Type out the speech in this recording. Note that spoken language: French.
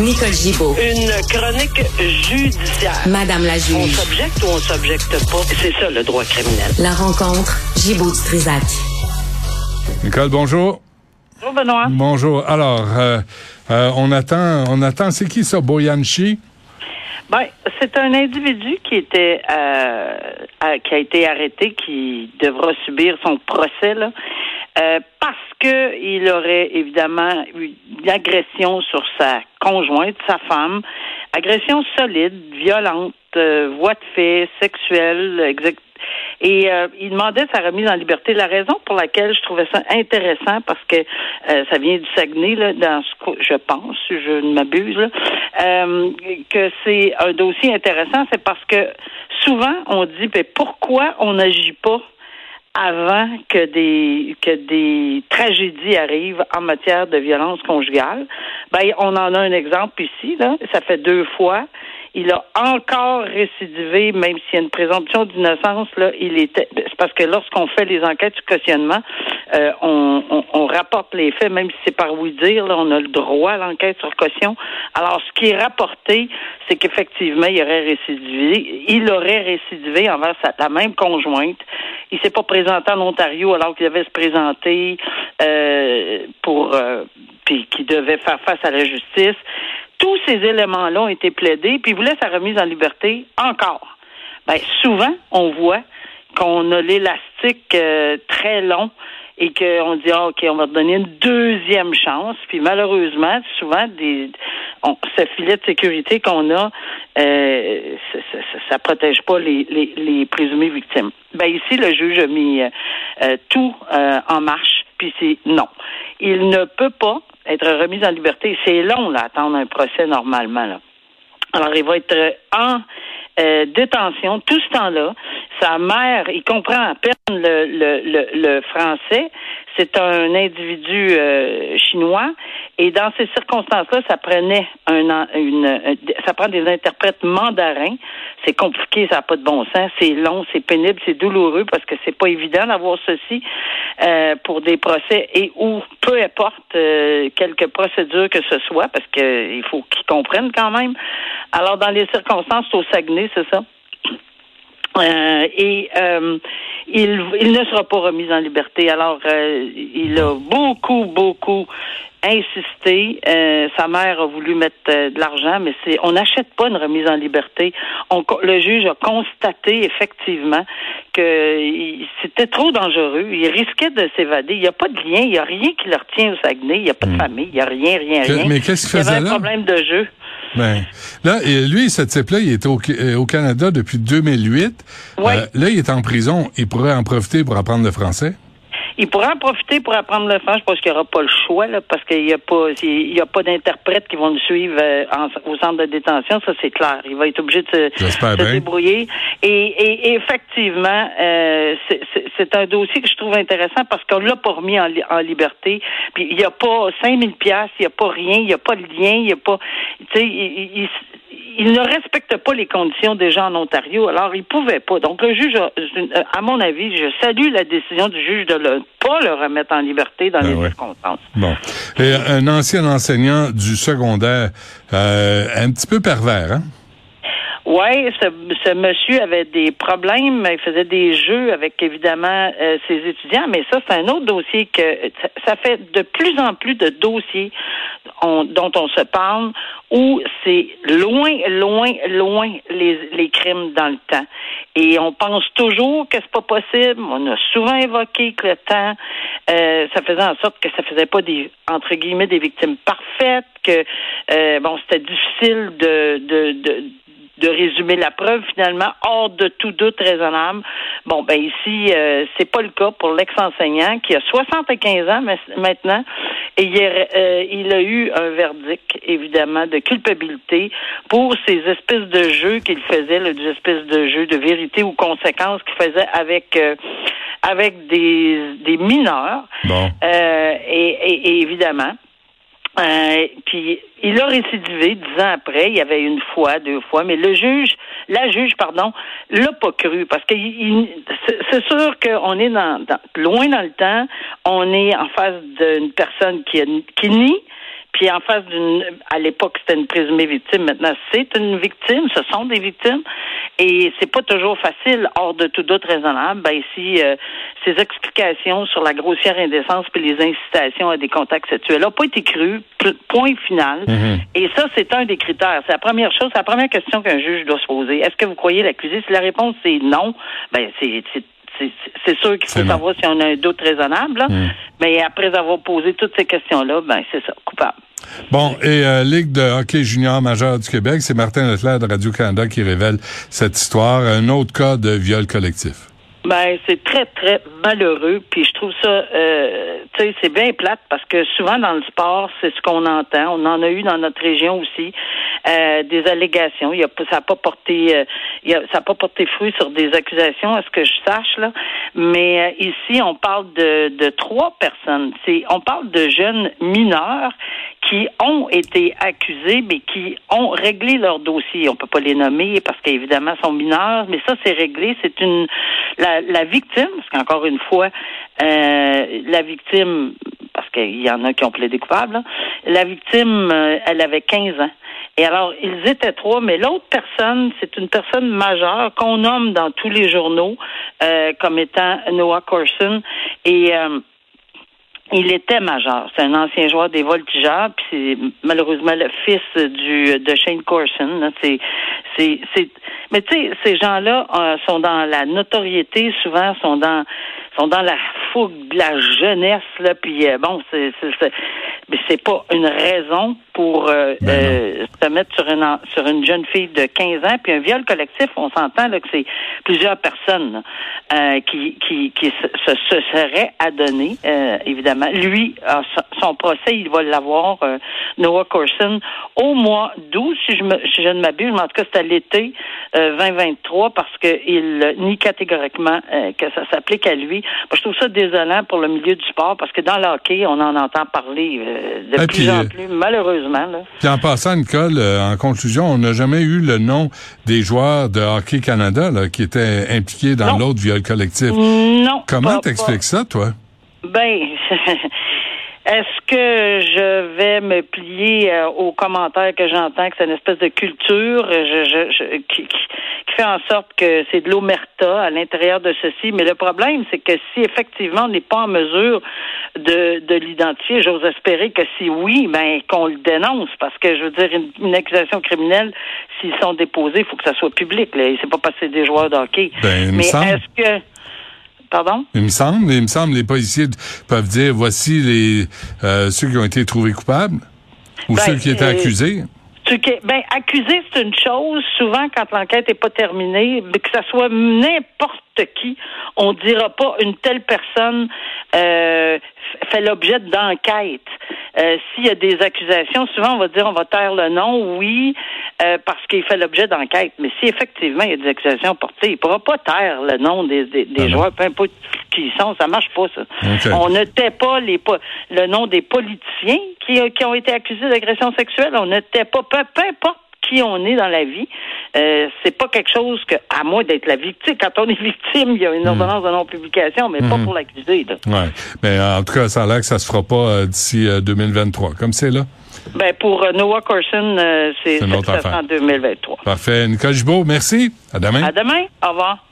Nicole Gibaud. Une chronique judiciaire. Madame la On juge. s'objecte ou on s'objecte pas? C'est ça le droit criminel. La rencontre, Gibaud du Trisac. Nicole, bonjour. Bonjour, Benoît. Bonjour. Alors, euh, euh, on attend, on attend. C'est qui ça, Boyanchi? Ben, c'est un individu qui était euh, à- qui a été arrêté, qui devra subir son procès là, euh, parce que il aurait évidemment eu une agression sur sa conjointe, sa femme, agression solide, violente, euh, voie de fait, sexuelle, exact. Et euh, il demandait sa remise en liberté. La raison pour laquelle je trouvais ça intéressant, parce que euh, ça vient du Saguenay, là, dans ce je pense, je ne m'abuse, euh, que c'est un dossier intéressant, c'est parce que souvent on dit ben, pourquoi on n'agit pas avant que des que des tragédies arrivent en matière de violence conjugale. Ben, on en a un exemple ici, là. Ça fait deux fois. Il a encore récidivé, même s'il y a une présomption d'innocence, là, il était c'est parce que lorsqu'on fait les enquêtes du cautionnement, euh, on, on, on rapporte les faits, même si c'est par oui dire, là, on a le droit à l'enquête sur caution. Alors, ce qui est rapporté, c'est qu'effectivement, il aurait récidivé. Il aurait récidivé envers sa, la même conjointe. Il s'est pas présenté en Ontario alors qu'il devait se présenter euh, pour euh, puis qu'il devait faire face à la justice. Tous ces éléments-là ont été plaidés, puis il voulait sa remise en liberté encore. Ben, souvent, on voit qu'on a l'élastique euh, très long et qu'on dit ah, ok on va te donner une deuxième chance puis malheureusement souvent des on, ce filet de sécurité qu'on a euh, ça, ça, ça- protège pas les, les, les présumées victimes ben ici le juge a mis euh, euh, tout euh, en marche puis c'est non il ne peut pas être remis en liberté c'est long là attendre un procès normalement là alors, il va être en euh, détention tout ce temps-là. Sa mère, il comprend à peine le, le, le, le français. C'est un individu euh, chinois. Et dans ces circonstances-là, ça prenait un, une, un- ça prend des interprètes mandarins. C'est compliqué, ça n'a pas de bon sens. C'est long, c'est pénible, c'est douloureux parce que c'est pas évident d'avoir ceci euh, pour des procès et ou peu importe euh, quelque procédure que ce soit parce que il faut qu'ils comprennent quand même. Alors dans les circonstances au Saguenay, c'est ça? Euh, et euh, il, il ne sera pas remis en liberté. Alors, euh, il a beaucoup, beaucoup insisté. Euh, sa mère a voulu mettre euh, de l'argent, mais c'est on n'achète pas une remise en liberté. On, le juge a constaté effectivement que c'était trop dangereux. Il risquait de s'évader. Il n'y a pas de lien, il n'y a rien qui le retient au Saguenay. Il n'y a pas de famille, il n'y a rien, rien, rien. mais qu'est-ce qu'il Il y avait faisait un là? problème de jeu. Ben, là, lui, ce type-là, il était au, euh, au Canada depuis 2008. Ouais. Euh, là, il est en prison. Il pourrait en profiter pour apprendre le français. Il pourra en profiter pour apprendre le français. Je pense qu'il n'y aura pas le choix, là, parce qu'il n'y a pas, il y a pas d'interprètes qui vont le suivre euh, en- au centre de détention. Ça, c'est clair. Il va être obligé de se, débrouiller. Et, et- et effectivement, euh, c'est- un dossier que je trouve intéressant parce qu'on l'a pas remis en, li- en liberté. Puis il n'y a pas 5000 pièces, il n'y a pas rien, il n'y a pas de lien, il n'y a pas, tu sais, il, ne respecte pas les conditions des gens en Ontario. Alors, il pouvait pas. Donc, le juge, a- à mon avis, je salue la décision du juge de ne pas le remettre en liberté dans Ah les ouais. circonstances. Bon. Et un ancien enseignant du secondaire, euh, un petit peu pervers, hein? Oui, ce, ce monsieur avait des problèmes. Il faisait des jeux avec évidemment euh, ses étudiants, mais ça c'est un autre dossier que ça, fait de plus en plus de dossiers on- dont on se parle où c'est loin, loin, loin les, les crimes dans le temps. Et on pense toujours que c'est pas possible. On a souvent évoqué que le temps, euh, ça faisait en sorte que ça faisait pas des entre guillemets des victimes parfaites, que euh, bon c'était difficile de, de, de de résumer la preuve finalement hors de tout doute raisonnable. Bon, ben ici, euh, c'est pas le cas pour l'ex-enseignant qui a 75 ans maintenant et il, est- euh, il a eu un verdict évidemment de culpabilité pour ces espèces de jeux qu'il faisait, là, des espèces de jeux de vérité ou conséquences qu'il faisait avec euh, avec des, des mineurs. Bon. Euh, et, et- et évidemment, euh, puis il a récidivé dix ans après. Il y avait une fois, deux fois, mais le juge, la juge, pardon, l'a pas cru parce que c'est sûr qu'on est dans, dans- loin dans le temps. On est en face d'une personne qui, qui nie, puis en face d'une, à l'époque c'était une présumée victime, maintenant c'est une victime, ce sont des victimes, et c'est pas toujours facile, hors de tout doute raisonnable. Ben ici, euh, ces explications sur la grossière indécence puis les incitations à des contacts sexuels n'ont pas été crues, point final. Mhm. Et ça, c'est un des critères. C'est la première chose, c'est la première question qu'un juge doit se poser. Est-ce que vous croyez l'accusé? Si la réponse c'est non, ben c'est c'est sûr qu'il faut savoir si on a un doute raisonnable. Là. Mhm. Mais après avoir posé toutes ces questions-là, ben c'est ça, coupable. Bon, et euh, Ligue de hockey junior majeur du Québec, c'est Martin Leclerc de Radio-Canada qui révèle cette histoire, un autre cas de viol collectif. Ben, c'est très, très malheureux. Puis je trouve ça, euh, tu sais, c'est bien plate parce que souvent dans le sport, c'est ce qu'on entend. On en a eu dans notre région aussi euh, des allégations. Il y a, ça n'a pas porté, euh, il y a, ça a pas porté fruit sur des accusations, à ce que je sache là. Mais euh, ici, on parle de, de trois personnes. C'est, on parle de jeunes mineurs qui ont été accusés, mais qui ont réglé leur dossier. On peut pas les nommer parce qu'évidemment sont mineurs, mais ça c'est réglé. C'est une la, la victime, parce qu'encore une fois, euh, la victime, parce qu'il y en a qui ont plaidé coupable, là, la victime, euh, elle avait 15 ans. Et alors, ils étaient trois, mais l'autre personne, c'est une personne majeure qu'on nomme dans tous les journaux euh, comme étant Noah Corson. Et euh, il était majeur. C'est un ancien joueur des Voltigeurs, puis c'est malheureusement le fils du de Shane Corson. C'est, c'est, c'est. Mais tu sais, ces gens-là euh, sont dans la notoriété, souvent sont dans sont dans la fougue de la jeunesse là. Puis euh, bon, c'est, c'est, mais c'est pas une raison pour euh, Ben euh, se mettre sur une sur une jeune fille de 15 ans. Puis un viol collectif, on s'entend là que c'est plusieurs personnes euh, qui qui qui se, se seraient adonnées, évidemment. Lui, son- procès, il va l'avoir, Noah Corson, au mois d'août, si je me si je ne m'abuse, mais en tout cas c'est à l'été euh, 2023 parce que il nie catégoriquement que ça s'applique à lui. Moi, je trouve ça désolant pour le milieu du sport parce que dans le hockey, on en entend parler de Et plus puis, en euh, plus, malheureusement. Là. Puis en passant, Nicole, euh, en conclusion, on n'a jamais eu le nom des joueurs de Hockey Canada là, qui étaient impliqués dans l'autre viol collectif. Non. Comment t'expliques ça, toi? Ben, est-ce que je vais me plier euh, aux commentaires que j'entends que c'est une espèce de culture euh, je, je, je- qui, qui- fait en sorte que c'est de l'omerta à l'intérieur de ceci? Mais le problème, c'est que si effectivement on n'est pas en mesure de, de l'identifier, j'ose espérer que si oui, ben qu'on le dénonce, parce que je veux dire une, une accusation criminelle, s'ils sont déposés, il faut que ça soit public. Là. C'est pas passer des joueurs de hockey. Ben, il Mais est-ce que Pardon? Il me semble, il me semble, les policiers peuvent dire voici les euh, ceux qui ont été trouvés coupables ou Ben, ceux qui étaient euh, accusés. Ce ben, accuser, c'est une chose. Souvent, quand l'enquête n'est pas terminée, que ça soit n'importe qui, on dira pas une telle personne euh, fait l'objet d'enquête. Euh, S'il y a des accusations, souvent on va dire on va taire le nom, oui, euh, parce qu'il fait l'objet d'enquête. Mais si effectivement il y a des accusations portées, il ne pourra pas taire le nom des, des, des Ah joueurs, peu importe qui ils sont, ça marche pas ça. On ne tait pas les le nom des politiciens qui, qui ont été accusés d'agression sexuelle. On ne tait pas, peu, peu importe qui on est dans la vie. Euh, c'est pas quelque chose que, à moins d'être la victime, quand on est victime, il y a une ordonnance de non-publication, mais pas pour l'accuser. là. Ouais. Mais euh, en tout cas, ça a l'air que ça se fera pas euh, d'ici euh, 2023. Comme c'est là? Ben, pour euh, Noah Corson, euh, c'est en 2023. Parfait. Nicole Gibault, merci. À demain. À demain. Au revoir.